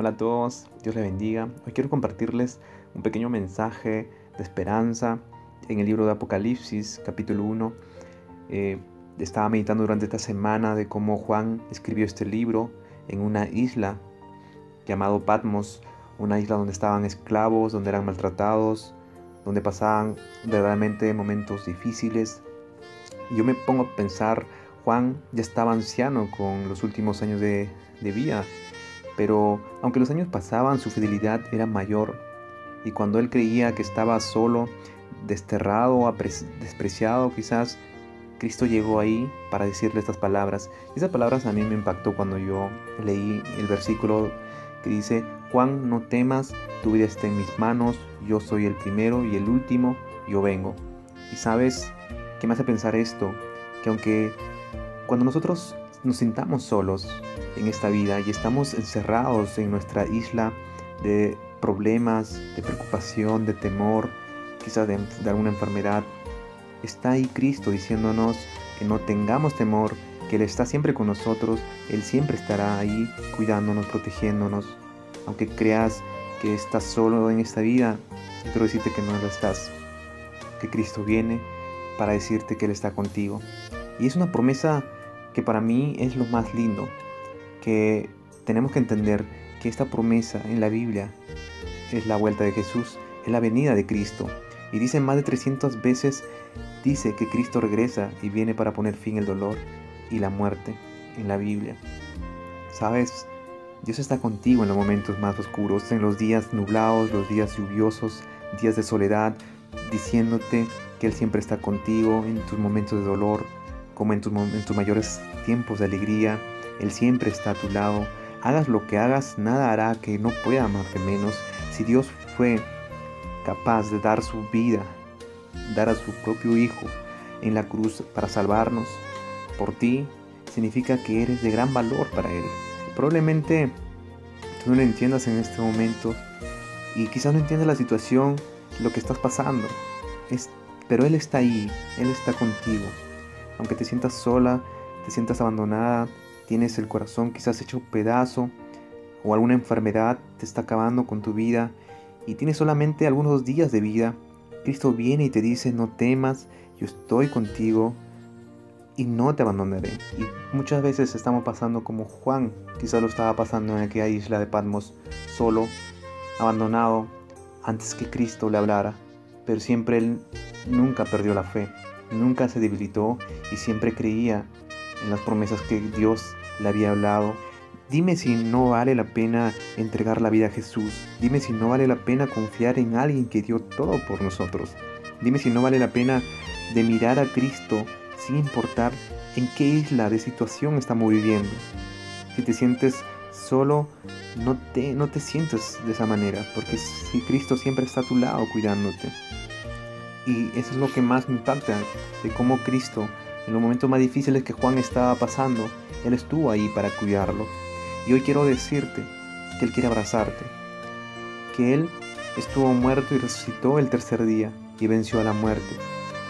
Hola a todos, Dios les bendiga. Hoy quiero compartirles un pequeño mensaje de esperanza en el libro de Apocalipsis, capítulo 1. Eh, estaba meditando durante esta semana de cómo Juan escribió este libro en una isla llamado Patmos, una isla donde estaban esclavos, donde eran maltratados, donde pasaban verdaderamente momentos difíciles. Y yo me pongo a pensar, Juan ya estaba anciano con los últimos años de, de vida pero aunque los años pasaban, su fidelidad era mayor, y cuando él creía que estaba solo, desterrado, despreciado quizás, Cristo llegó ahí para decirle estas palabras. Esas palabras a mí me impactó cuando yo leí el versículo que dice, Juan, no temas, tu vida está en mis manos, yo soy el primero y el último, yo vengo. Y sabes, ¿qué me hace pensar esto? Que aunque cuando nosotros nos sintamos solos en esta vida y estamos encerrados en nuestra isla de problemas, de preocupación, de temor, quizás de, alguna enfermedad, está ahí Cristo diciéndonos que no tengamos temor, que Él está siempre con nosotros, Él siempre estará ahí cuidándonos, protegiéndonos. Aunque creas que estás solo en esta vida, quiero decirte que no lo estás, que Cristo viene para decirte que Él está contigo. Y es una promesa que para mí es lo más lindo, que tenemos que entender que esta promesa en la Biblia es la vuelta de Jesús, es la venida de Cristo. Y dice más de 300 veces, dice que Cristo regresa y viene para poner fin al dolor y la muerte en la Biblia. Sabes, Dios está contigo en los momentos más oscuros, en los días nublados, los días lluviosos, días de soledad, diciéndote que Él siempre está contigo en tus momentos de dolor, como en tus, mayores tiempos de alegría. Él siempre está a tu lado. Hagas lo que hagas, nada hará que no pueda amarte menos. Si Dios fue capaz de dar su vida, dar a su propio Hijo en la cruz para salvarnos por ti, significa que eres de gran valor para Él. Probablemente tú no lo entiendas en este momento y quizás no entiendas la situación, lo que estás pasando. Es, pero Él está ahí, Él está contigo aunque te sientas sola, te sientas abandonada, tienes el corazón quizás hecho pedazo o alguna enfermedad te está acabando con tu vida y tienes solamente algunos días de vida, Cristo viene y te dice, no temas, yo estoy contigo y no te abandonaré. Y muchas veces estamos pasando como Juan, quizás lo estaba pasando en aquella isla de Patmos, solo, abandonado, antes que Cristo le hablara, pero siempre él nunca perdió la fe nunca se debilitó y siempre creía en las promesas que Dios le había hablado. Dime si no vale la pena entregar la vida a Jesús. Dime si no vale la pena confiar en alguien que dio todo por nosotros. Dime si no vale la pena de mirar a Cristo sin importar en qué isla de situación estamos viviendo. Si te sientes solo, no te, no te sientes de esa manera, porque si Cristo siempre está a tu lado cuidándote. Y eso es lo que más me impacta, de cómo Cristo, en los momentos más difíciles que Juan estaba pasando, Él estuvo ahí para cuidarlo. Y hoy quiero decirte que Él quiere abrazarte, que Él estuvo muerto y resucitó el tercer día y venció a la muerte,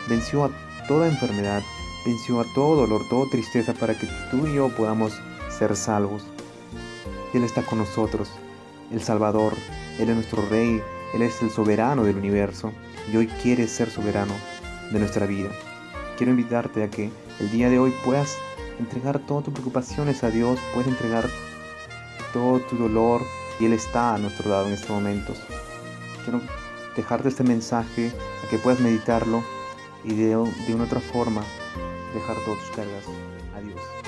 venció a toda enfermedad, venció a todo dolor, toda tristeza para que tú y yo podamos ser salvos. Él está con nosotros, el Salvador, Él es nuestro Rey, Él es el soberano del universo y hoy quieres ser soberano de nuestra vida. Quiero invitarte a que el día de hoy puedas entregar todas tus preocupaciones a Dios, puedes entregar todo tu dolor y Él está a nuestro lado en estos momentos. Quiero dejarte este mensaje a que puedas meditarlo y de, de una otra forma dejar todas tus cargas a Dios.